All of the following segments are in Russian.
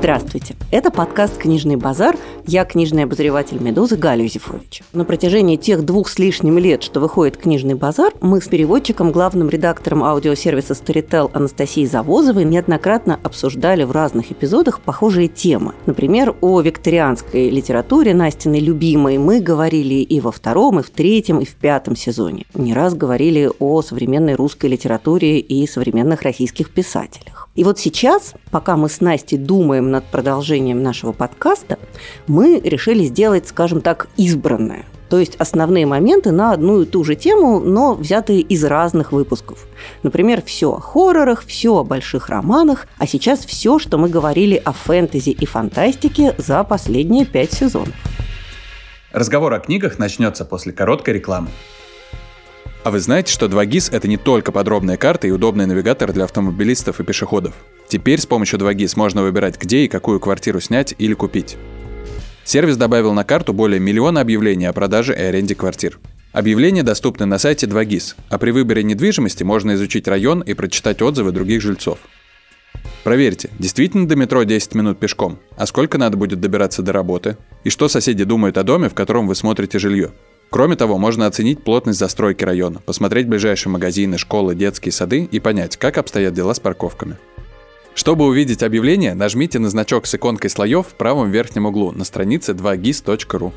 Здравствуйте. Это подкаст «Книжный базар». Я книжный обозреватель «Медузы» Галя Юзефович. На протяжении тех двух с лишним лет, что выходит «Книжный базар», мы с переводчиком, главным редактором аудиосервиса Storytel Анастасией Завозовой неоднократно обсуждали в разных эпизодах похожие темы. Например, о викторианской литературе Настиной любимой мы говорили и во втором, и в третьем, и в пятом сезоне. Не раз говорили о современной русской литературе и современных российских писателях. И вот сейчас, пока мы с Настей думаем над продолжением нашего подкаста, мы решили сделать, скажем так, избранное. То есть основные моменты на одну и ту же тему, но взятые из разных выпусков. Например, все о хоррорах, все о больших романах, а сейчас все, что мы говорили о фэнтези и фантастике за последние пять сезонов. Разговор о книгах начнется после короткой рекламы. А вы знаете, что 2GIS — это не только подробная карта и удобный навигатор для автомобилистов и пешеходов. Теперь с помощью 2GIS можно выбирать, где и какую квартиру снять или купить. Сервис добавил на карту более миллиона объявлений о продаже и аренде квартир. Объявления доступны на сайте 2GIS, а при выборе недвижимости можно изучить район и прочитать отзывы других жильцов. Проверьте, действительно до метро 10 минут пешком, а сколько надо будет добираться до работы, и что соседи думают о доме, в котором вы смотрите жилье. Кроме того, можно оценить плотность застройки района, посмотреть ближайшие магазины, школы, детские сады и понять, как обстоят дела с парковками. Чтобы увидеть объявление, нажмите на значок с иконкой слоев в правом верхнем углу на странице 2gis.ru.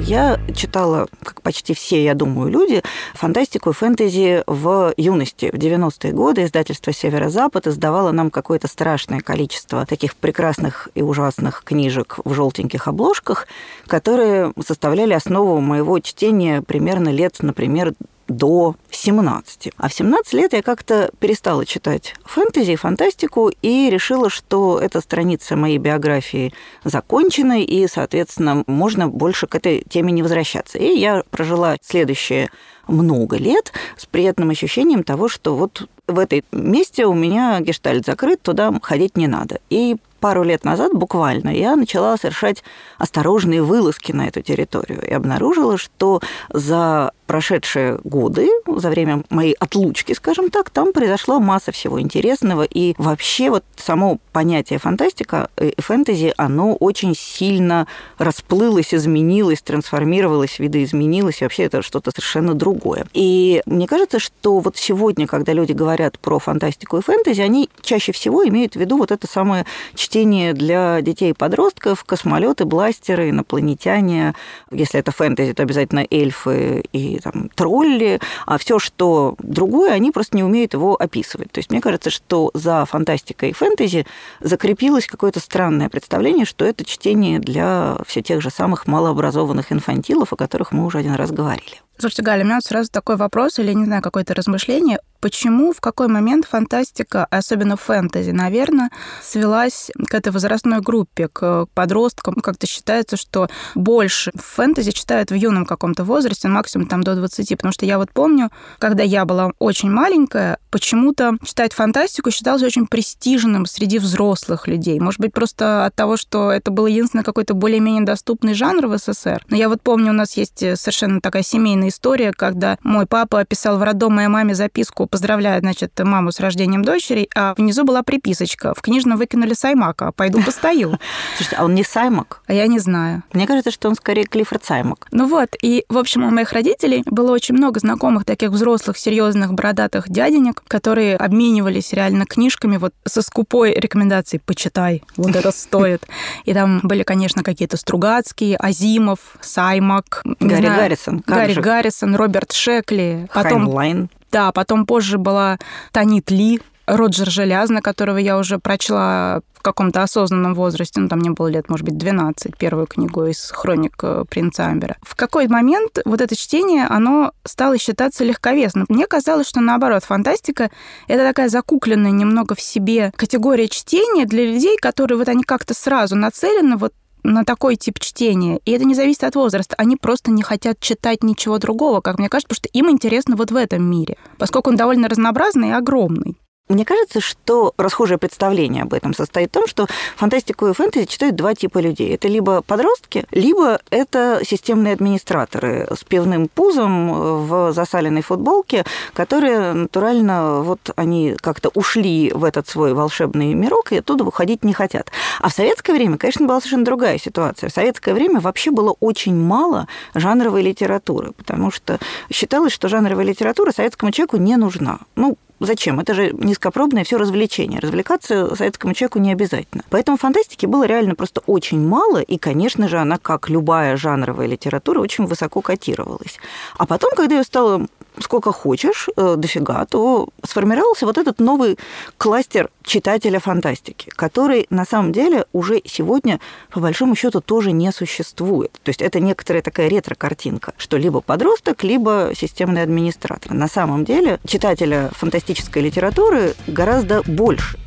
Я читала, как почти все, я думаю, люди, фантастику и фэнтези в юности. В 90-е годы издательство «Северо-Запад» издавало нам какое-то страшное количество таких прекрасных и ужасных книжек в желтеньких обложках, которые составляли основу моего чтения примерно лет, например, до 17. А в 17 лет я как-то перестала читать фэнтези, фантастику и решила, что эта страница моей биографии закончена, и, соответственно, можно больше к этой теме не возвращаться. И я прожила следующие много лет с приятным ощущением того, что вот в этой месте у меня гештальт закрыт, туда ходить не надо. И пару лет назад буквально я начала совершать осторожные вылазки на эту территорию и обнаружила, что за прошедшие годы, за время моей отлучки, скажем так, там произошла масса всего интересного, и вообще вот само понятие фантастика и фэнтези, оно очень сильно расплылось, изменилось, трансформировалось, видоизменилось, и вообще это что-то совершенно другое. И мне кажется, что вот сегодня, когда люди говорят про фантастику и фэнтези, они чаще всего имеют в виду вот это самое чтение для детей и подростков, космолеты, бластеры, инопланетяне. Если это фэнтези, то обязательно эльфы и там, тролли, а все, что другое, они просто не умеют его описывать. То есть мне кажется, что за фантастикой и фэнтези закрепилось какое-то странное представление, что это чтение для все тех же самых малообразованных инфантилов, о которых мы уже один раз говорили. Слушайте, Галя, у меня сразу такой вопрос или, не знаю, какое-то размышление. Почему, в какой момент фантастика, особенно фэнтези, наверное, свелась к этой возрастной группе, к подросткам? Как-то считается, что больше фэнтези читают в юном каком-то возрасте, максимум там до 20. Потому что я вот помню, когда я была очень маленькая, почему-то читать фантастику считалось очень престижным среди взрослых людей. Может быть, просто от того, что это был единственный какой-то более-менее доступный жанр в СССР. Но я вот помню, у нас есть совершенно такая семейная история, когда мой папа писал в роддом моей маме записку, поздравляя, значит, маму с рождением дочери, а внизу была приписочка. В книжном выкинули Саймака, пойду постою. Слушайте, а он не Саймак? А я не знаю. Мне кажется, что он скорее Клиффорд Саймак. Ну вот, и, в общем, у моих родителей было очень много знакомых таких взрослых, серьезных, бородатых дяденек, которые обменивались реально книжками вот со скупой рекомендацией «почитай, вот это стоит». И там были, конечно, какие-то Стругацкие, Азимов, Саймак. Гарри Гаррисон. Гарри Гаррисон Гаррисон, Роберт Шекли. Потом, Хайнлайн. Да, потом позже была Танит Ли, Роджер Желязны, которого я уже прочла в каком-то осознанном возрасте, ну, там мне было лет, может быть, 12, первую книгу из хроник э, принца Амбера. В какой момент вот это чтение, оно стало считаться легковесным? Мне казалось, что наоборот, фантастика — это такая закукленная немного в себе категория чтения для людей, которые вот они как-то сразу нацелены вот на такой тип чтения. И это не зависит от возраста. Они просто не хотят читать ничего другого, как мне кажется, потому что им интересно вот в этом мире, поскольку он довольно разнообразный и огромный. Мне кажется, что расхожее представление об этом состоит в том, что фантастику и фэнтези читают два типа людей. Это либо подростки, либо это системные администраторы с пивным пузом в засаленной футболке, которые натурально вот они как-то ушли в этот свой волшебный мирок и оттуда выходить не хотят. А в советское время, конечно, была совершенно другая ситуация. В советское время вообще было очень мало жанровой литературы, потому что считалось, что жанровая литература советскому человеку не нужна. Ну, Зачем? Это же низкопробное все развлечение. Развлекаться советскому человеку не обязательно. Поэтому фантастики было реально просто очень мало, и, конечно же, она, как любая жанровая литература, очень высоко котировалась. А потом, когда ее стало сколько хочешь, э, дофига, то сформировался вот этот новый кластер читателя фантастики, который на самом деле уже сегодня, по большому счету, тоже не существует. То есть это некоторая такая ретро-картинка, что либо подросток, либо системный администратор. На самом деле читателя фантастической литературы гораздо больше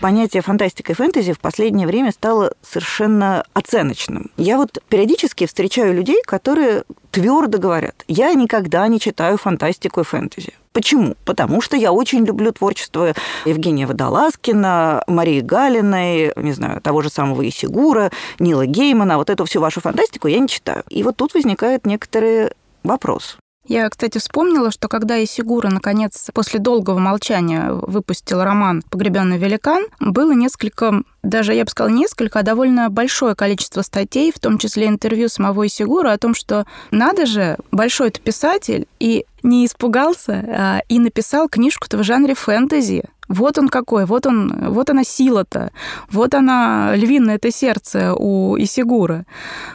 понятие фантастика и фэнтези в последнее время стало совершенно оценочным. Я вот периодически встречаю людей, которые твердо говорят, я никогда не читаю фантастику и фэнтези. Почему? Потому что я очень люблю творчество Евгения Водолазкина, Марии Галиной, не знаю, того же самого Исигура, Нила Геймана. Вот эту всю вашу фантастику я не читаю. И вот тут возникает некоторый вопрос. Я, кстати, вспомнила, что когда Исигура, наконец, после долгого молчания выпустил роман «Погребенный великан», было несколько, даже я бы сказала несколько, а довольно большое количество статей, в том числе интервью самого Исигура о том, что надо же, большой это писатель, и не испугался а, и написал книжку-то в жанре фэнтези. Вот он какой, вот он, вот она сила-то, вот она львиное это сердце у Исигура.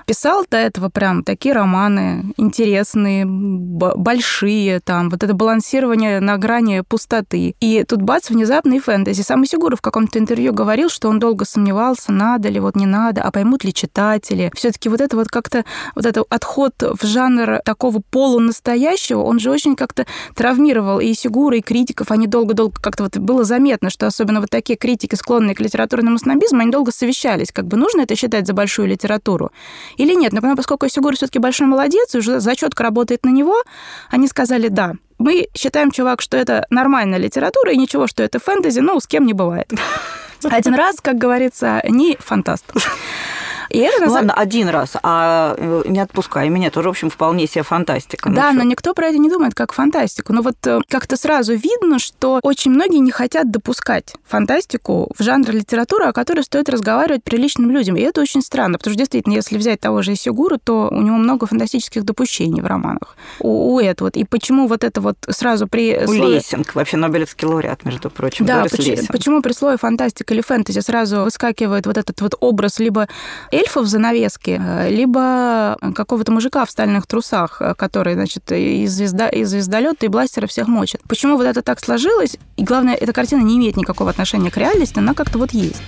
Писал до этого прям такие романы интересные, большие, там, вот это балансирование на грани пустоты. И тут бац, внезапно и фэнтези. Сам Исигура в каком-то интервью говорил, что он долго сомневался, надо ли, вот не надо, а поймут ли читатели. все таки вот это вот как-то, вот это отход в жанр такого полунастоящего, он же очень как-то травмировал и Сигура, и критиков. Они долго-долго как-то вот было заметно, что особенно вот такие критики, склонные к литературному снобизму, они долго совещались, как бы нужно это считать за большую литературу или нет. Но поскольку Сигура все таки большой молодец, и уже зачетка работает на него, они сказали «да». Мы считаем, чувак, что это нормальная литература, и ничего, что это фэнтези, ну, с кем не бывает. Один раз, как говорится, не фантаст. И это ну, ладно, один раз, а э, не отпускай меня, тоже, в общем, вполне себе фантастика. Ну, да, но никто про это не думает как фантастику. Но вот э, как-то сразу видно, что очень многие не хотят допускать фантастику в жанр литературы, о которой стоит разговаривать приличным людям. И это очень странно, потому что действительно, если взять того же Исигуру, то у него много фантастических допущений в романах. У, у этого. И почему вот это вот сразу при... У слове... Лессинг, вообще Нобелевский лауреат, между прочим. Да, почему, почему при слове фантастика или фэнтези сразу выскакивает вот этот вот образ либо эльфов в занавеске, э, либо какого-то мужика в стальных трусах, э, который, значит, из, звезда, из звездолета и бластера всех мочит. Почему вот это так сложилось? И главное, эта картина не имеет никакого отношения к реальности, она как-то вот есть.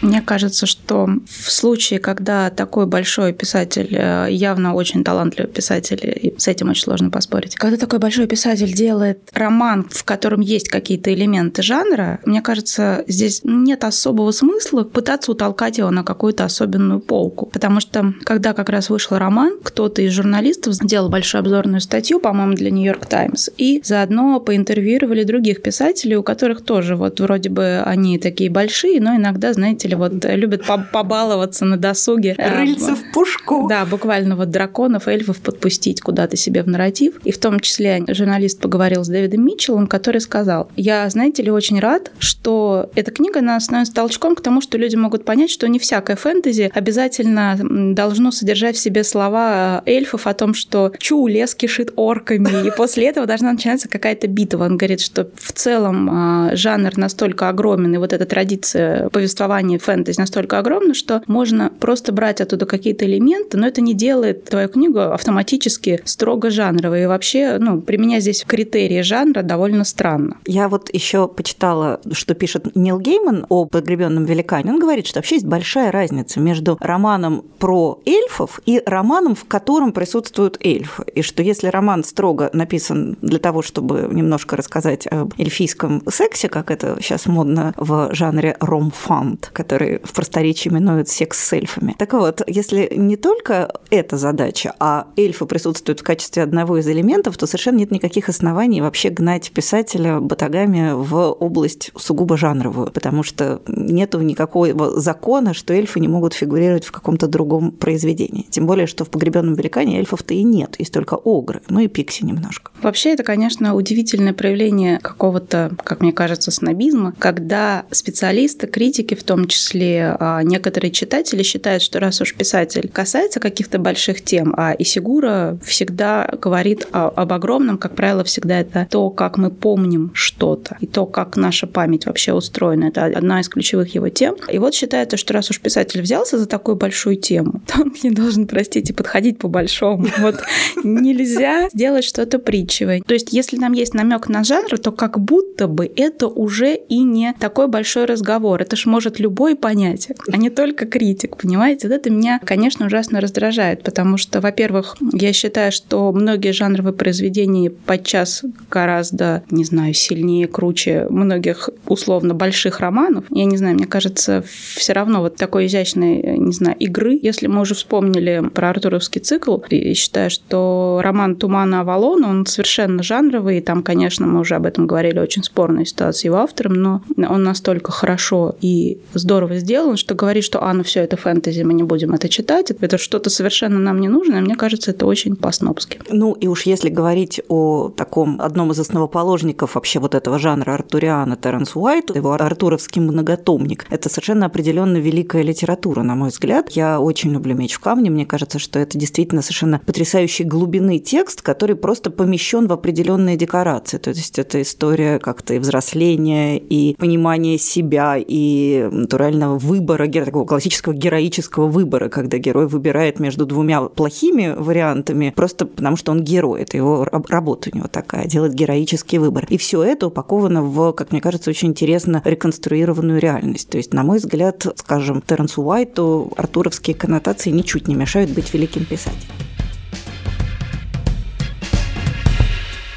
Мне кажется, что в случае, когда такой большой писатель, э, явно очень талантливый писатель, и с этим очень сложно поспорить, когда такой большой писатель делает роман, в котором есть какие-то элементы жанра, мне кажется, здесь нет особого смысла пытаться утолкать его на какую-то особенную полку. Потому что, когда как раз вышел роман, кто-то из журналистов сделал большую обзорную статью, по-моему, для Нью-Йорк Таймс, и заодно поинтервьюировали других писателей, у которых тоже вот вроде бы они такие большие, но иногда, знаете читатели вот любят побаловаться на досуге. Рыльца в пушку. Да, буквально вот драконов, эльфов подпустить куда-то себе в нарратив. И в том числе журналист поговорил с Дэвидом Митчеллом, который сказал, я, знаете ли, очень рад, что эта книга она становится толчком к тому, что люди могут понять, что не всякое фэнтези обязательно должно содержать в себе слова эльфов о том, что чу, лес кишит орками, и после этого должна начинаться какая-то битва. Он говорит, что в целом а, жанр настолько огромен, и вот эта традиция повествования фэнтези настолько огромна, что можно просто брать оттуда какие-то элементы, но это не делает твою книгу автоматически строго жанровой. И вообще, ну, применять здесь критерии жанра довольно странно. Я вот еще почитала, что пишет Нил Гейман о погребенном великане. Он говорит, что вообще есть большая разница между романом про эльфов и романом, в котором присутствуют эльфы. И что если роман строго написан для того, чтобы немножко рассказать об эльфийском сексе, как это сейчас модно в жанре ромфант, который в просторечии именуют секс с эльфами. Так вот, если не только эта задача, а эльфы присутствуют в качестве одного из элементов, то совершенно нет никаких оснований вообще гнать писателя батагами в область сугубо жанровую, потому что нету никакого закона, что эльфы не могут фигурировать в каком-то другом произведении. Тем более, что в «Погребенном великане» эльфов-то и нет, есть только огры, ну и пикси немножко. Вообще, это, конечно, удивительное проявление какого-то, как мне кажется, снобизма, когда специалисты, критики в том числе, а, некоторые читатели считают, что раз уж писатель касается каких-то больших тем, а Исигура всегда говорит об огромном, как правило, всегда это то, как мы помним что-то, и то, как наша память вообще устроена. Это одна из ключевых его тем. И вот считается, что раз уж писатель взялся за такую большую тему, то он не должен, простите, подходить по большому. Вот нельзя сделать что-то притчевое. То есть, если нам есть намек на жанр, то как будто бы это уже и не такой большой разговор. Это ж может любой понять, а не только критик, понимаете? Вот это меня, конечно, ужасно раздражает, потому что, во-первых, я считаю, что многие жанровые произведения подчас гораздо, не знаю, сильнее, круче многих условно больших романов. Я не знаю, мне кажется, все равно вот такой изящной, не знаю, игры. Если мы уже вспомнили про Артуровский цикл, я считаю, что роман «Тумана Авалона», он совершенно жанровый, и там, конечно, мы уже об этом говорили, очень спорная ситуация его автором, но он настолько хорошо и здорово сделан, что говорит, что «а, ну все, это фэнтези, мы не будем это читать», это что-то совершенно нам не нужно, и мне кажется, это очень по-снобски. Ну, и уж если говорить о таком одном из основоположников вообще вот этого жанра Артуриана Терренс Уайт, его артуровский многотомник, это совершенно определенно великая литература, на мой взгляд. Я очень люблю «Меч в камне», мне кажется, что это действительно совершенно потрясающей глубины текст, который просто помещен в определенные декорации. То есть это история как-то и взросления, и понимания себя, и натурального выбора, такого классического героического выбора, когда герой выбирает между двумя плохими вариантами, просто потому что он герой. Это его работа у него такая, делать героический выбор. И все это упаковано в, как мне кажется, очень интересно реконструированную реальность. То есть, на мой взгляд, скажем, Теренсу Уайту артуровские коннотации ничуть не мешают быть великим писателем.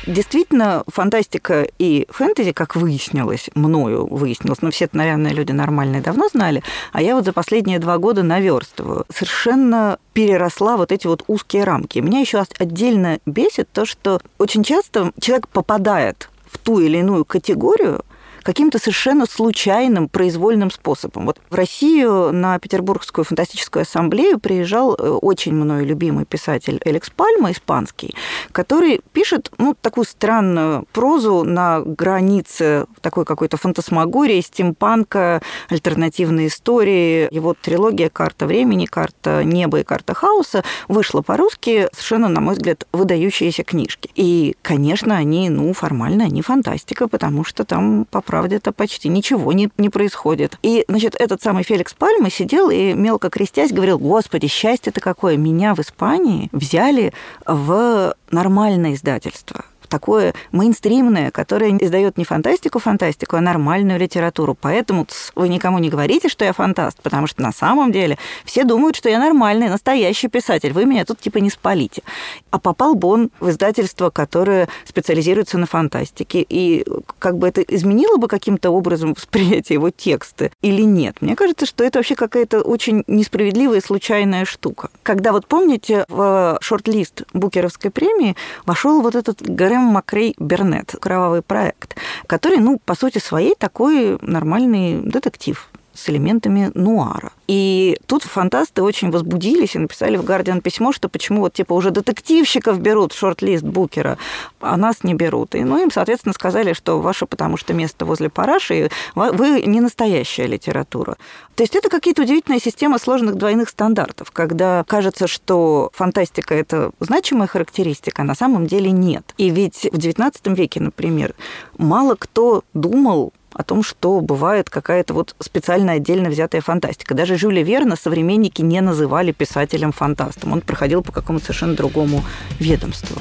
Действительно, фантастика и фэнтези, как выяснилось, мною выяснилось, но все это, наверное, люди нормальные давно знали, а я вот за последние два года наверстываю, совершенно переросла вот эти вот узкие рамки. Меня еще отдельно бесит то, что очень часто человек попадает в ту или иную категорию, каким-то совершенно случайным, произвольным способом. Вот в Россию на Петербургскую фантастическую ассамблею приезжал э, очень мной любимый писатель Элекс Пальма, испанский, который пишет ну, такую странную прозу на границе такой какой-то фантасмагории, стимпанка, альтернативной истории. Его трилогия «Карта времени», «Карта неба» и «Карта хаоса» вышла по-русски совершенно, на мой взгляд, выдающиеся книжки. И, конечно, они, ну, формально, они фантастика, потому что там по правде-то почти ничего не, не происходит. И, значит, этот самый Феликс Пальма сидел и мелко крестясь говорил, господи, счастье-то какое, меня в Испании взяли в нормальное издательство такое мейнстримное, которое издает не фантастику, фантастику, а нормальную литературу. Поэтому вы никому не говорите, что я фантаст, потому что на самом деле все думают, что я нормальный, настоящий писатель. Вы меня тут типа не спалите. А попал бы он в издательство, которое специализируется на фантастике. И как бы это изменило бы каким-то образом восприятие его текста или нет? Мне кажется, что это вообще какая-то очень несправедливая и случайная штука. Когда вот помните, в шорт-лист Букеровской премии вошел вот этот Сэм Макрей Бернет, «Кровавый проект», который, ну, по сути своей, такой нормальный детектив с элементами нуара. И тут фантасты очень возбудились и написали в «Гардиан» письмо, что почему вот типа уже детективщиков берут в шорт-лист Букера, а нас не берут. И ну, им, соответственно, сказали, что ваше потому что место возле параши, вы не настоящая литература. То есть это какие-то удивительные системы сложных двойных стандартов, когда кажется, что фантастика – это значимая характеристика, а на самом деле нет. И ведь в XIX веке, например, мало кто думал о том, что бывает какая-то вот специально отдельно взятая фантастика. Даже Жюля Верна современники не называли писателем-фантастом. Он проходил по какому-то совершенно другому ведомству.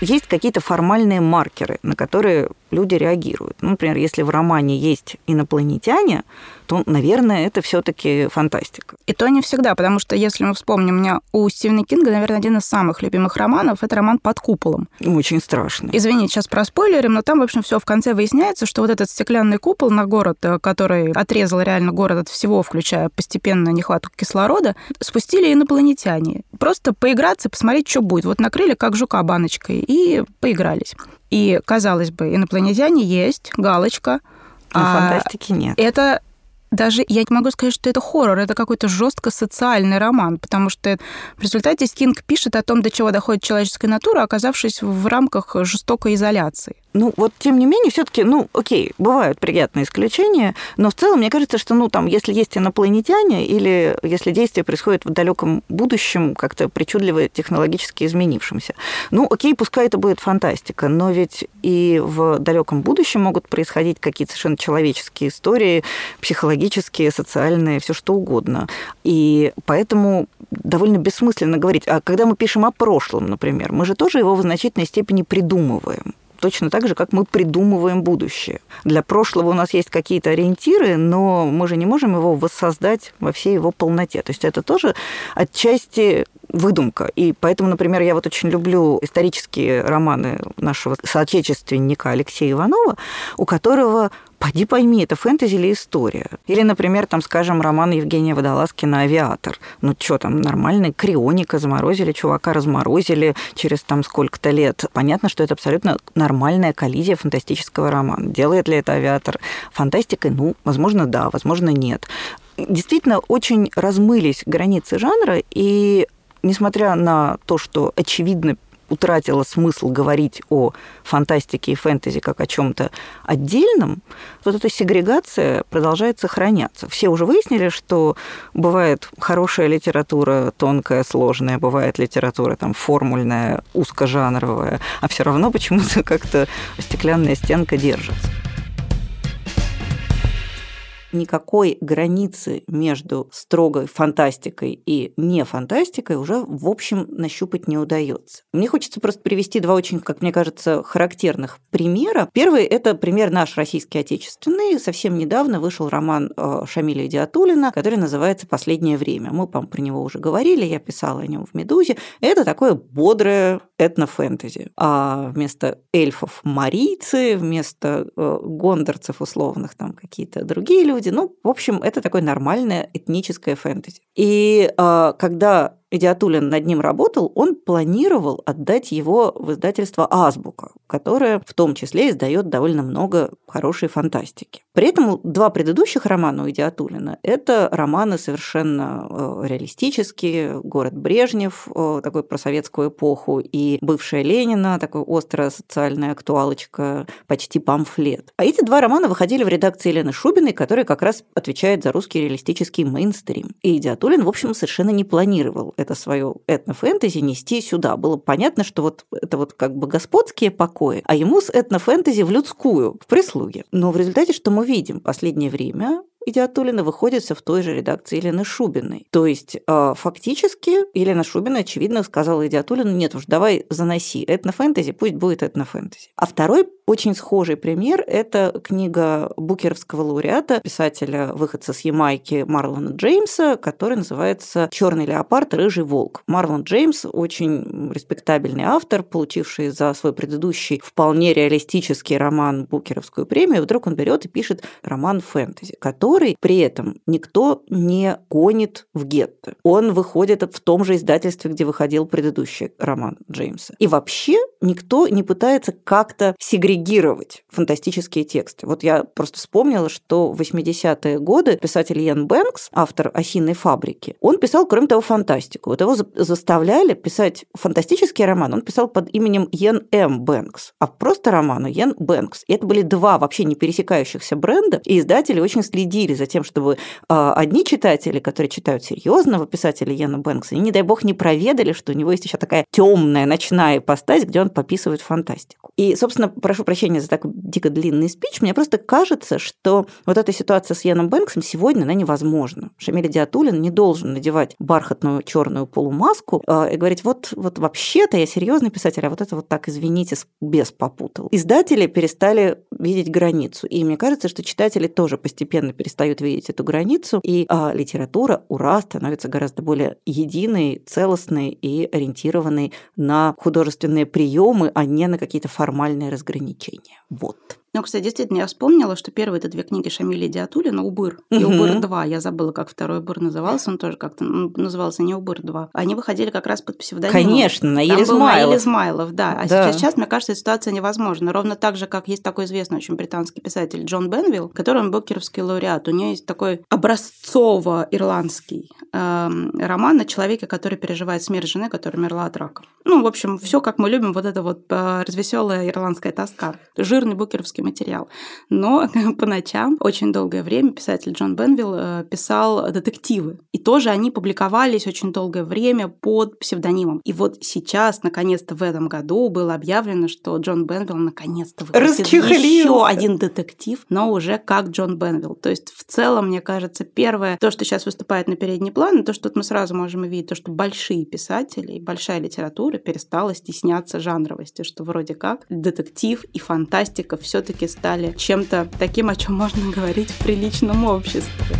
Есть какие-то формальные маркеры, на которые люди реагируют. Ну, например, если в романе есть инопланетяне, то, наверное, это все-таки фантастика. И то не всегда, потому что, если мы вспомним, у меня у Стивена Кинга, наверное, один из самых любимых романов это роман «Под куполом». Очень страшно. Извините, сейчас про спойлерим, но там, в общем, все в конце выясняется, что вот этот стеклянный купол на город, э, который отрезал реально город от всего, включая постепенно нехватку кислорода, спустили инопланетяне. Просто поиграться, посмотреть, что будет. Вот накрыли как жука баночкой и поигрались. И, казалось бы, инопланетяне есть, галочка. Но а фантастики нет. Это даже я не могу сказать, что это хоррор, это какой-то жестко социальный роман, потому что в результате Стинг пишет о том, до чего доходит человеческая натура, оказавшись в рамках жестокой изоляции. Ну, вот тем не менее, все-таки, ну, окей, бывают приятные исключения, но в целом мне кажется, что, ну, там, если есть инопланетяне или если действие происходит в далеком будущем, как-то причудливо технологически изменившемся, ну, окей, пускай это будет фантастика, но ведь и в далеком будущем могут происходить какие-то совершенно человеческие истории, психологические, социальные, все что угодно. И поэтому довольно бессмысленно говорить, а когда мы пишем о прошлом, например, мы же тоже его в значительной степени придумываем точно так же, как мы придумываем будущее. Для прошлого у нас есть какие-то ориентиры, но мы же не можем его воссоздать во всей его полноте. То есть это тоже отчасти выдумка. И поэтому, например, я вот очень люблю исторические романы нашего соотечественника Алексея Иванова, у которого Поди пойми, это фэнтези или история. Или, например, там, скажем, роман Евгения Водолазкина «Авиатор». Ну, что там, нормальный крионика, заморозили чувака, разморозили через там сколько-то лет. Понятно, что это абсолютно нормальная коллизия фантастического романа. Делает ли это «Авиатор» фантастикой? Ну, возможно, да, возможно, нет. Действительно, очень размылись границы жанра, и несмотря на то, что очевидно утратила смысл говорить о фантастике и фэнтези как о чем-то отдельном, вот эта сегрегация продолжает сохраняться. Все уже выяснили, что бывает хорошая литература тонкая, сложная, бывает литература там формульная, узкожанровая, а все равно почему-то как-то стеклянная стенка держится никакой границы между строгой фантастикой и не фантастикой уже, в общем, нащупать не удается. Мне хочется просто привести два очень, как мне кажется, характерных примера. Первый – это пример наш российский отечественный. Совсем недавно вышел роман э, Шамиля Диатулина, который называется «Последнее время». Мы, по про него уже говорили, я писала о нем в «Медузе». Это такое бодрое этнофэнтези. А вместо эльфов – марийцы, вместо э, гондорцев условных там какие-то другие люди, люди. Ну, в общем, это такое нормальное этническое фэнтези. И э, когда Идиатулин над ним работал, он планировал отдать его в издательство «Азбука», которое в том числе издает довольно много хорошей фантастики. При этом два предыдущих романа у Идиатулина – это романы совершенно э, реалистические, «Город Брежнев», э, такой про советскую эпоху, и «Бывшая Ленина», такой острая социальная актуалочка, почти памфлет. А эти два романа выходили в редакции Елены Шубиной, которая как раз отвечает за русский реалистический мейнстрим. И Идиатулин, в общем, совершенно не планировал это свое этнофэнтези нести сюда. Было понятно, что вот это вот как бы господские покои, а ему с этнофэнтези в людскую, в прислуге. Но в результате, что мы видим последнее время, Идиатулина выходит в той же редакции Елены Шубиной. То есть а, фактически Елена Шубина, очевидно, сказала Идиатулину, нет уж, давай заноси этнофэнтези, пусть будет этнофэнтези. А второй очень схожий пример – это книга букеровского лауреата, писателя, выходца с Ямайки Марлона Джеймса, который называется «Черный леопард, рыжий волк». Марлон Джеймс – очень респектабельный автор, получивший за свой предыдущий вполне реалистический роман Букеровскую премию. Вдруг он берет и пишет роман фэнтези, который который при этом никто не гонит в гетто. Он выходит в том же издательстве, где выходил предыдущий роман Джеймса. И вообще никто не пытается как-то сегрегировать фантастические тексты. Вот я просто вспомнила, что в 80-е годы писатель Йен Бэнкс, автор «Осиной фабрики», он писал, кроме того, фантастику. Вот его заставляли писать фантастический роман, он писал под именем Йен М. Бэнкс, а просто романы Йен Бэнкс. И это были два вообще не пересекающихся бренда, и издатели очень следили следили за тем, чтобы а, одни читатели, которые читают серьезного писателя Йена Бэнкса, не дай бог, не проведали, что у него есть еще такая темная ночная ипостась, где он пописывает фантастику. И, собственно, прошу прощения за такой дико длинный спич, мне просто кажется, что вот эта ситуация с Яном Бэнксом сегодня, она невозможна. Шамиль Диатулин не должен надевать бархатную черную полумаску э, и говорить, вот, вот вообще-то я серьезный писатель, а вот это вот так, извините, без попутал. Издатели перестали видеть границу. И мне кажется, что читатели тоже постепенно перестают видеть эту границу, и а, литература, ура, становится гораздо более единой, целостной и ориентированной на художественные приемы, а не на какие-то формальные разграничения. Вот. Ну, кстати, действительно, я вспомнила, что первые это две книги Шамиля Диатулина «Убыр» и «Убыр 2». Я забыла, как второй «Убыр» назывался. Он тоже как-то ну, назывался не «Убыр 2». Они выходили как раз под псевдонимом. Конечно, Наиль Там Измайлов. Наиль Измайлов, да. А да. Сейчас, сейчас, мне кажется, ситуация невозможна. Ровно так же, как есть такой известный очень британский писатель Джон Бенвилл, который он букеровский лауреат. У него есть такой образцово-ирландский э, роман о человеке, который переживает смерть жены, которая умерла от рака. Ну, в общем, все как мы любим, вот это вот э, развеселая ирландская тоска. Жирный букеровский материал. Но по ночам очень долгое время писатель Джон Бенвилл э, писал детективы. И тоже они публиковались очень долгое время под псевдонимом. И вот сейчас, наконец-то в этом году было объявлено, что Джон Бенвилл наконец-то выпустит еще один детектив, но уже как Джон Бенвилл. То есть в целом, мне кажется, первое, то, что сейчас выступает на передний план, то, что мы сразу можем увидеть, то, что большие писатели и большая литература перестала стесняться жанровости, что вроде как детектив и фантастика все-таки стали чем-то таким, о чем можно говорить в приличном обществе.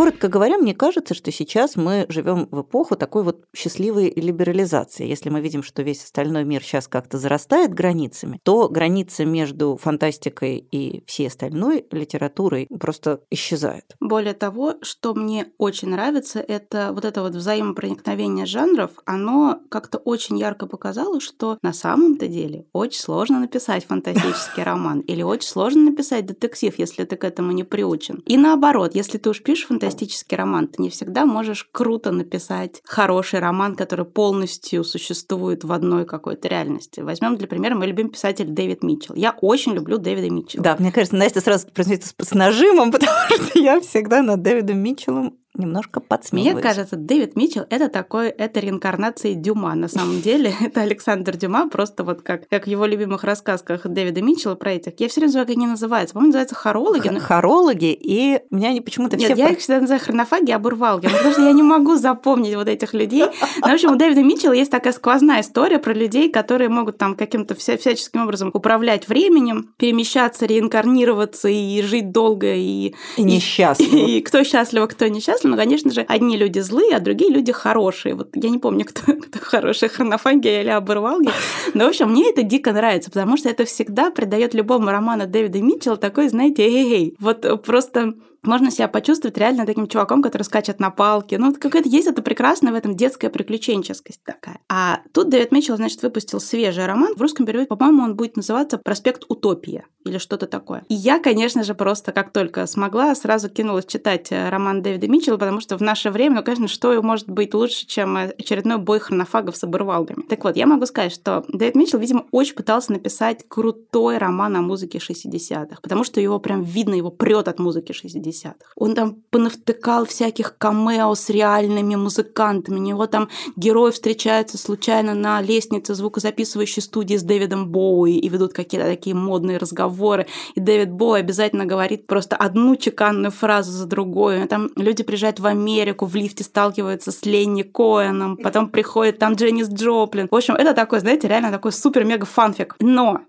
Коротко говоря, мне кажется, что сейчас мы живем в эпоху такой вот счастливой либерализации. Если мы видим, что весь остальной мир сейчас как-то зарастает границами, то граница между фантастикой и всей остальной литературой просто исчезает. Более того, что мне очень нравится, это вот это вот взаимопроникновение жанров, оно как-то очень ярко показало, что на самом-то деле очень сложно написать фантастический роман или очень сложно написать детектив, если ты к этому не приучен. И наоборот, если ты уж пишешь фантастический фантастический роман. Ты не всегда можешь круто написать хороший роман, который полностью существует в одной какой-то реальности. Возьмем для примера мой любимый писатель Дэвид Митчелл. Я очень люблю Дэвида Митчелла. Да, мне кажется, Настя сразу произносит с нажимом, потому что я всегда над Дэвидом Митчеллом немножко подсмеиваюсь. Мне кажется, Дэвид Митчелл это такой, это реинкарнация Дюма. На самом деле, это Александр Дюма, просто вот как, как в его любимых рассказках Дэвида Митчелла про этих. Я все время знаю, как они называются. По-моему, называются хорологи. Но... Хорологи, и меня они почему-то Нет, все... я их всегда называю хронофаги, обурвалги, потому что я не могу запомнить вот этих людей. Но, в общем, у Дэвида Митчелла есть такая сквозная история про людей, которые могут там каким-то вся, всяческим образом управлять временем, перемещаться, реинкарнироваться и жить долго и... И несчастливо. И, и кто счастлив, а кто несчастлив. Но, конечно же, одни люди злые, а другие люди хорошие. Вот я не помню, кто, кто хороший, хронофагия или оборвалги. Но, в общем, мне это дико нравится, потому что это всегда придает любому роману Дэвида Митчелла такой, знаете, эй-эй. Вот просто можно себя почувствовать реально таким чуваком, который скачет на палке. Ну, какая-то есть это прекрасная в этом детская приключенческость такая. А тут Дэвид Митчелл, значит, выпустил свежий роман. В русском переводе, по-моему, он будет называться «Проспект Утопия» или что-то такое. И я, конечно же, просто как только смогла, сразу кинулась читать э, роман Дэвида Митчелла, потому что в наше время, ну, конечно, что может быть лучше, чем э, очередной бой хронофагов с оборвалгами. Так вот, я могу сказать, что Дэвид Митчелл, видимо, очень пытался написать крутой роман о музыке 60-х, потому что его прям видно, его прет от музыки 60 60-х. Он там понавтыкал всяких камео с реальными музыкантами. У него там герой встречается случайно на лестнице звукозаписывающей студии с Дэвидом Боуи и ведут какие-то такие модные разговоры. И Дэвид Боуи обязательно говорит просто одну чеканную фразу за другой. Там люди приезжают в Америку, в лифте сталкиваются с Ленни Коэном, потом приходит там Дженнис Джоплин. В общем, это такой, знаете, реально такой супер-мега фанфик. Но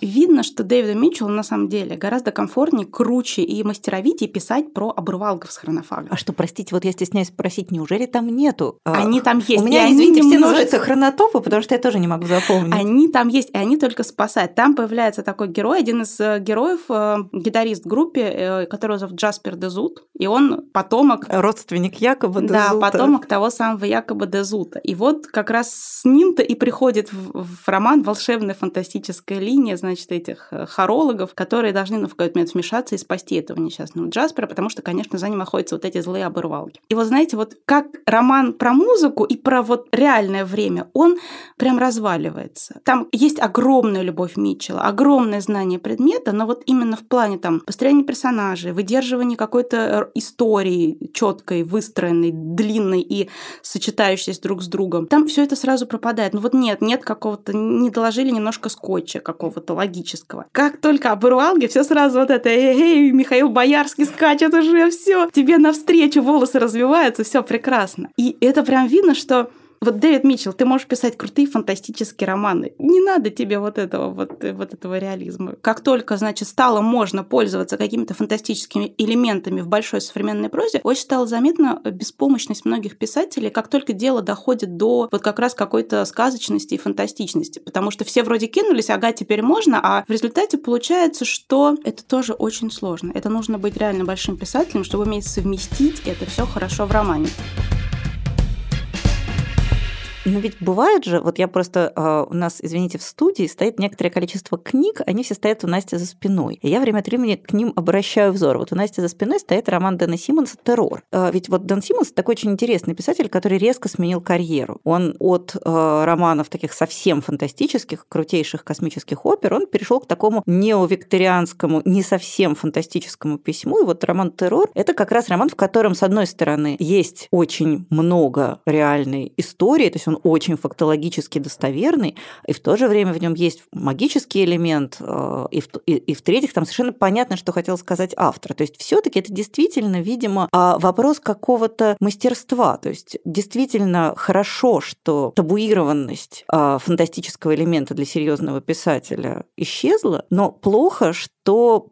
видно, что Дэвида Митчелла на самом деле гораздо комфортнее, круче и мастеровитее писать про обрывалгов с хронофага. А что, простите, вот я стесняюсь спросить, неужели там нету? А, они там есть. У меня, извините, все называются хронотопы, потому что я тоже не могу запомнить. Они там есть, и они только спасают. Там появляется такой герой, один из э, героев, э, гитарист в группе, э, которого зовут Джаспер Дезут, и он потомок... Родственник Якоба Дезута. Да, потомок того самого Якоба Дезута. И вот как раз с ним-то и приходит в роман волшебная фантастическая линия, мнение, значит, этих э, хорологов, которые должны ну, в какой-то момент вмешаться и спасти этого несчастного Джаспера, потому что, конечно, за ним охотятся вот эти злые обырвалки. И вот знаете, вот как роман про музыку и про вот реальное время, он прям разваливается. Там есть огромная любовь Митчелла, огромное знание предмета, но вот именно в плане там построения персонажей, выдерживания какой-то э, истории четкой, выстроенной, длинной и сочетающейся друг с другом, там все это сразу пропадает. Ну вот нет, нет какого-то, не доложили немножко скотча какого-то логического. Как только оборвалги, все сразу вот это, эй, эй, Михаил Боярский скачет уже, все, тебе навстречу волосы развиваются, все прекрасно. И это прям видно, что вот Дэвид Митчелл, ты можешь писать крутые фантастические романы. Не надо тебе вот этого вот, вот этого реализма. Как только, значит, стало можно пользоваться какими-то фантастическими элементами в большой современной прозе, очень стало заметно беспомощность многих писателей, как только дело доходит до вот как раз какой-то сказочности и фантастичности. Потому что все вроде кинулись, ага, теперь можно, а в результате получается, что это тоже очень сложно. Это нужно быть реально большим писателем, чтобы уметь совместить это все хорошо в романе. Но ведь бывает же, вот я просто, а, у нас, извините, в студии стоит некоторое количество книг, они все стоят у Насти за спиной. И я время от времени к ним обращаю взор. Вот у Насти за спиной стоит роман Дэна Симмонса «Террор». А, ведь вот Дэн Симмонс такой очень интересный писатель, который резко сменил карьеру. Он от а, романов таких совсем фантастических, крутейших космических опер, он перешел к такому неовикторианскому, не совсем фантастическому письму. И вот роман «Террор» — это как раз роман, в котором, с одной стороны, есть очень много реальной истории, то есть он он очень фактологически достоверный, и в то же время в нем есть магический элемент, э, и в, и, и в-третьих, там совершенно понятно, что хотел сказать автор. То есть все таки это действительно, видимо, а, вопрос какого-то мастерства. То есть действительно хорошо, что табуированность а, фантастического элемента для серьезного писателя исчезла, но плохо, что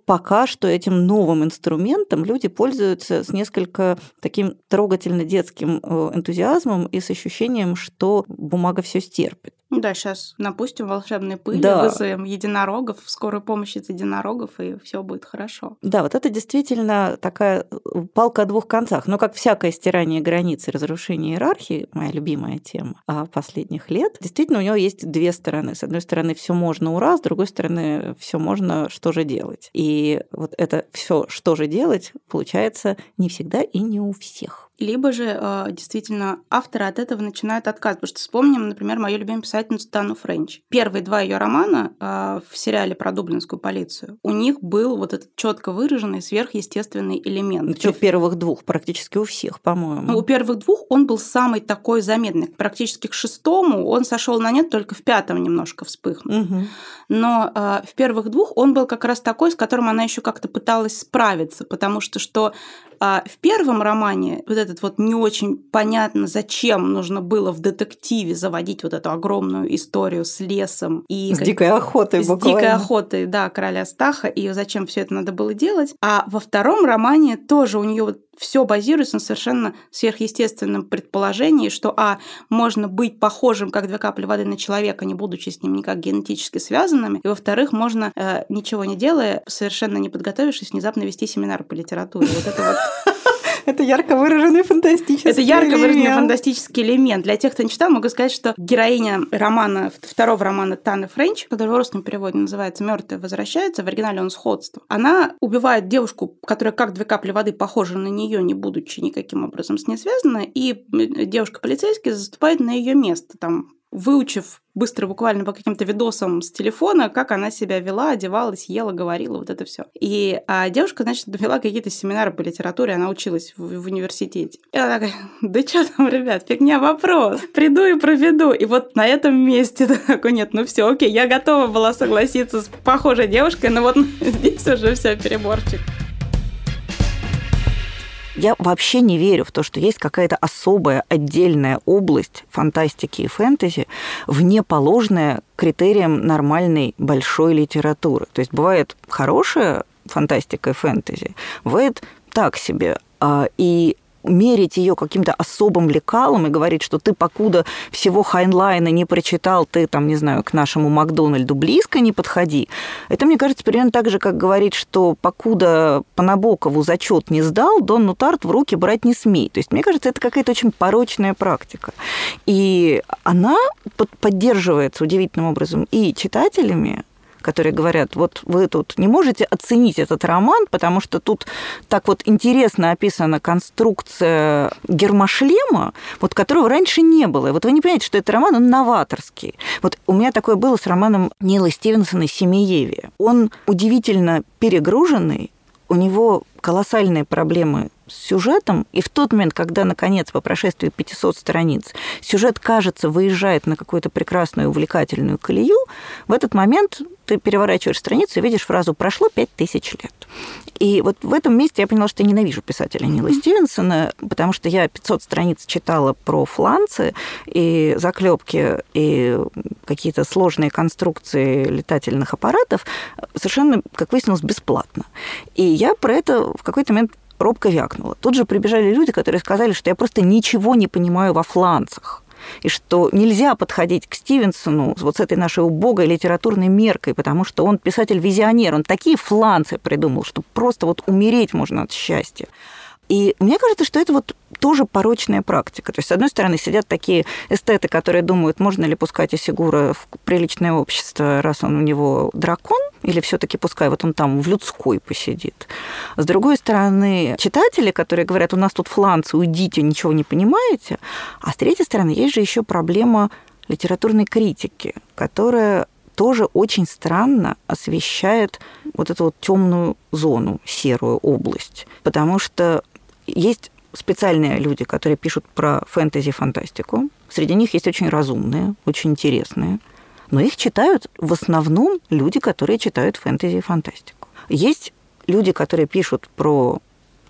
пока что этим новым инструментом люди пользуются с несколько таким трогательно детским э, энтузиазмом и с ощущением, что бумага все стерпит. Ну да, сейчас напустим волшебные пыли, да. вызовем единорогов, скорую помощь из единорогов, и все будет хорошо. Да, вот это действительно такая э, палка о двух концах. Но как всякое стирание границ и разрушение иерархии, моя любимая тема а, последних лет, действительно у него есть две стороны. С одной стороны, все можно ура, с другой стороны, все можно, что же делать. И вот это все, что же делать, получается не всегда и не у всех либо же э, действительно авторы от этого начинают отказывать. Потому что вспомним, например, мою любимую писательницу Тану Френч. Первые два ее романа э, в сериале про дублинскую полицию, у них был вот этот четко выраженный сверхъестественный элемент. Что первых двух, практически у всех, по-моему. Ну, у первых двух он был самый такой заметный. Практически к шестому он сошел на нет, только в пятом немножко вспыхнул. Угу. Но э, в первых двух он был как раз такой, с которым она еще как-то пыталась справиться, потому что что а в первом романе вот этот вот не очень понятно, зачем нужно было в детективе заводить вот эту огромную историю с лесом и... С дикой охотой С буквально. дикой охотой, да, короля Стаха, и зачем все это надо было делать. А во втором романе тоже у нее вот все базируется на совершенно сверхъестественном предположении, что, а, можно быть похожим, как две капли воды на человека, не будучи с ним никак генетически связанными, и, во-вторых, можно, э, ничего не делая, совершенно не подготовившись, внезапно вести семинар по литературе. Вот это вот это ярко выраженный фантастический Это ярко выраженный фантастический элемент. Для тех, кто не читал, могу сказать, что героиня романа, второго романа Таны Френч, который в русском переводе называется «Мертвая возвращается», в оригинале он «Сходство», она убивает девушку, которая как две капли воды похожа на нее, не будучи никаким образом с ней связана, и девушка-полицейский заступает на ее место, там выучив быстро буквально по каким-то видосам с телефона, как она себя вела, одевалась, ела, говорила, вот это все. И а девушка, значит, вела какие-то семинары по литературе, она училась в, в университете. И она такая, да что там, ребят, фигня вопрос, приду и проведу. И вот на этом месте такой, нет, ну все, окей, я готова была согласиться с похожей девушкой, но вот здесь уже все переборчик. Я вообще не верю в то, что есть какая-то особая отдельная область фантастики и фэнтези, вне положенная критериям нормальной большой литературы. То есть бывает хорошая фантастика и фэнтези, бывает так себе. А, и мерить ее каким-то особым лекалом и говорить, что ты покуда всего Хайнлайна не прочитал, ты там, не знаю, к нашему Макдональду близко не подходи. Это, мне кажется, примерно так же, как говорить, что покуда по зачет не сдал, Донну Тарт в руки брать не смей. То есть, мне кажется, это какая-то очень порочная практика. И она поддерживается удивительным образом и читателями, которые говорят, вот вы тут не можете оценить этот роман, потому что тут так вот интересно описана конструкция гермошлема, вот которого раньше не было. Вот вы не понимаете, что это роман, он новаторский. Вот у меня такое было с романом Нила Стивенсона «Семиеви». Он удивительно перегруженный, у него колоссальные проблемы с сюжетом, и в тот момент, когда, наконец, по прошествии 500 страниц, сюжет, кажется, выезжает на какую-то прекрасную, увлекательную колею, в этот момент ты переворачиваешь страницу и видишь фразу «прошло 5000 лет». И вот в этом месте я поняла, что я ненавижу писателя Нила Стивенсона, потому что я 500 страниц читала про фланцы и заклепки и какие-то сложные конструкции летательных аппаратов совершенно, как выяснилось, бесплатно. И я про это в какой-то момент робко вякнула. Тут же прибежали люди, которые сказали, что я просто ничего не понимаю во фланцах и что нельзя подходить к Стивенсону вот с этой нашей убогой литературной меркой, потому что он писатель-визионер, он такие фланцы придумал, что просто вот умереть можно от счастья. И мне кажется, что это вот тоже порочная практика. То есть, с одной стороны, сидят такие эстеты, которые думают, можно ли пускать Исигура в приличное общество, раз он у него дракон, или все таки пускай вот он там в людской посидит. С другой стороны, читатели, которые говорят, у нас тут фланцы, уйдите, ничего не понимаете. А с третьей стороны, есть же еще проблема литературной критики, которая тоже очень странно освещает вот эту вот темную зону, серую область. Потому что есть специальные люди, которые пишут про фэнтези-фантастику. Среди них есть очень разумные, очень интересные. Но их читают в основном люди, которые читают фэнтези и фантастику. Есть люди, которые пишут про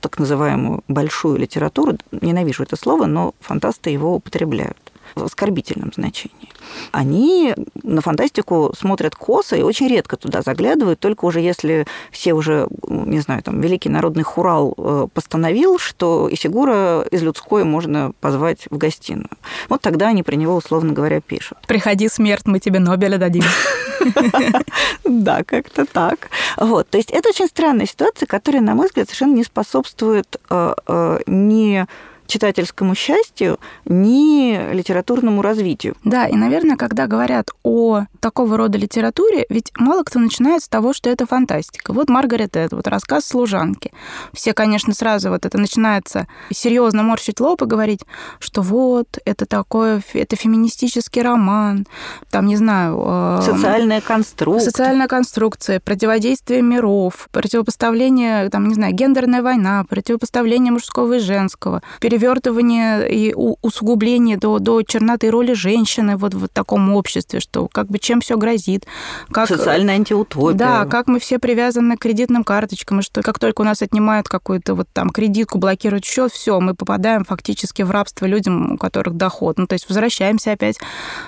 так называемую большую литературу, ненавижу это слово, но фантасты его употребляют в оскорбительном значении. Они на фантастику смотрят косо и очень редко туда заглядывают, только уже если все уже, не знаю, там, Великий народный хурал э, постановил, что Исигура из людской можно позвать в гостиную. Вот тогда они про него, условно говоря, пишут. Приходи, смерть, мы тебе Нобеля дадим. Да, как-то так. Вот. То есть это очень странная ситуация, которая, на мой взгляд, совершенно не способствует э, э, ни читательскому счастью, ни литературному развитию. Да, и, наверное, когда говорят о такого рода литературе, ведь мало кто начинает с того, что это фантастика. Вот Маргарет это вот рассказ служанки. Все, конечно, сразу вот это начинается серьезно морщить лоб и говорить, что вот, это такое, это феминистический роман, там, не знаю... Э, социальная конструкция. Социальная конструкция, противодействие миров, противопоставление, там, не знаю, гендерная война, противопоставление мужского и женского, перевес развертывание и усугубление до, до черноты роли женщины вот в таком обществе, что как бы чем все грозит. Как, Социальная антиутопия. Да, как мы все привязаны к кредитным карточкам, и что как только у нас отнимают какую-то вот там кредитку, блокируют счет, все, мы попадаем фактически в рабство людям, у которых доход. Ну, то есть возвращаемся опять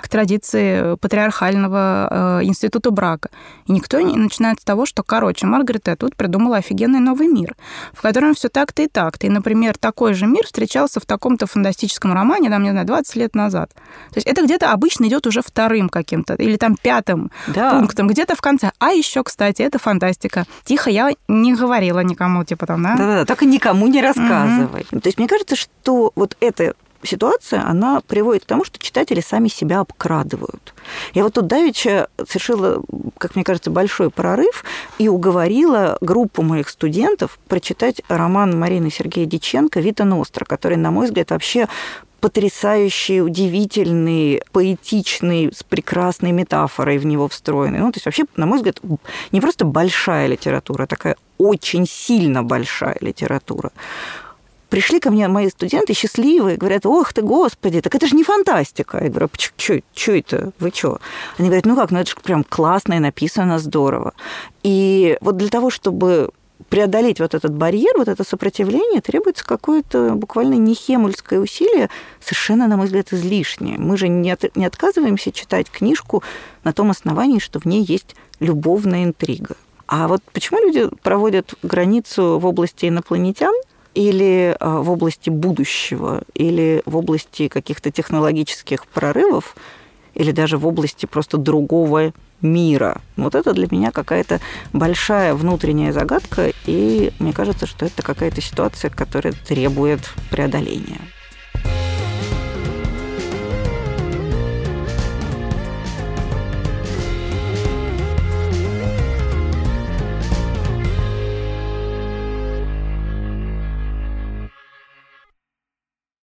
к традиции патриархального э, института брака. И никто не начинает с того, что, короче, Маргарет тут придумала офигенный новый мир, в котором все так-то и так-то. И, например, такой же мир встречался встречался в таком-то фантастическом романе, там, не знаю, 20 лет назад. То есть это где-то обычно идет уже вторым каким-то, или там пятым да. пунктом, где-то в конце. А еще, кстати, это фантастика. Тихо, я не говорила никому, типа там, да? Да-да, так и никому не рассказывай. Угу. То есть мне кажется, что вот это ситуация, она приводит к тому, что читатели сами себя обкрадывают. Я вот тут давеча совершила, как мне кажется, большой прорыв и уговорила группу моих студентов прочитать роман Марины Сергея Диченко «Вита Ностра», который, на мой взгляд, вообще потрясающий, удивительный, поэтичный, с прекрасной метафорой в него встроенный. Ну, то есть вообще, на мой взгляд, не просто большая литература, а такая очень сильно большая литература пришли ко мне мои студенты счастливые, говорят, ох ты, господи, так это же не фантастика. Я говорю, что это, вы что? Они говорят, ну как, ну это же прям классно и написано здорово. И вот для того, чтобы преодолеть вот этот барьер, вот это сопротивление, требуется какое-то буквально нехемульское усилие, совершенно, на мой взгляд, излишнее. Мы же не, от, не отказываемся читать книжку на том основании, что в ней есть любовная интрига. А вот почему люди проводят границу в области инопланетян – или а, в области будущего, или в области каких-то технологических прорывов, или даже в области просто другого мира. Вот это для меня какая-то большая внутренняя загадка, и мне кажется, что это какая-то ситуация, которая требует преодоления.